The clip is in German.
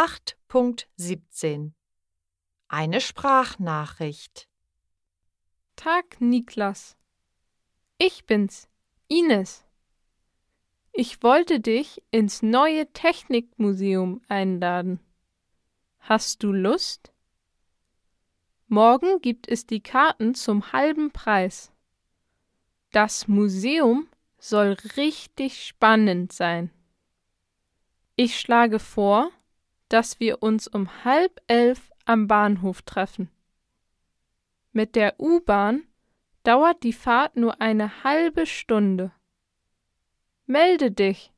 8.17 Eine Sprachnachricht Tag, Niklas. Ich bin's, Ines. Ich wollte dich ins neue Technikmuseum einladen. Hast du Lust? Morgen gibt es die Karten zum halben Preis. Das Museum soll richtig spannend sein. Ich schlage vor, dass wir uns um halb elf am Bahnhof treffen. Mit der U-Bahn dauert die Fahrt nur eine halbe Stunde. Melde dich,